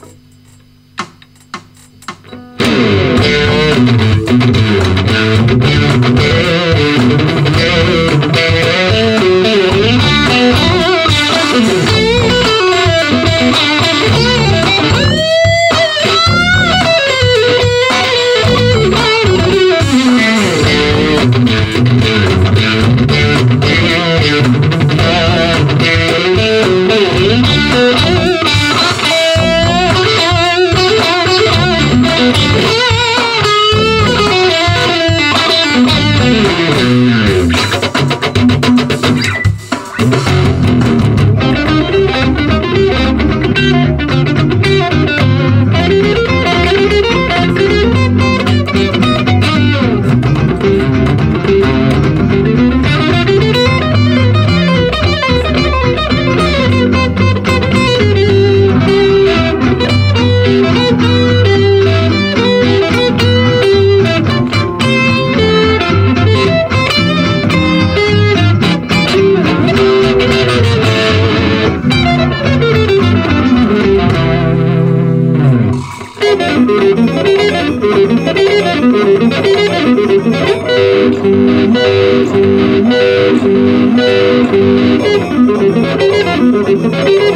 Bye.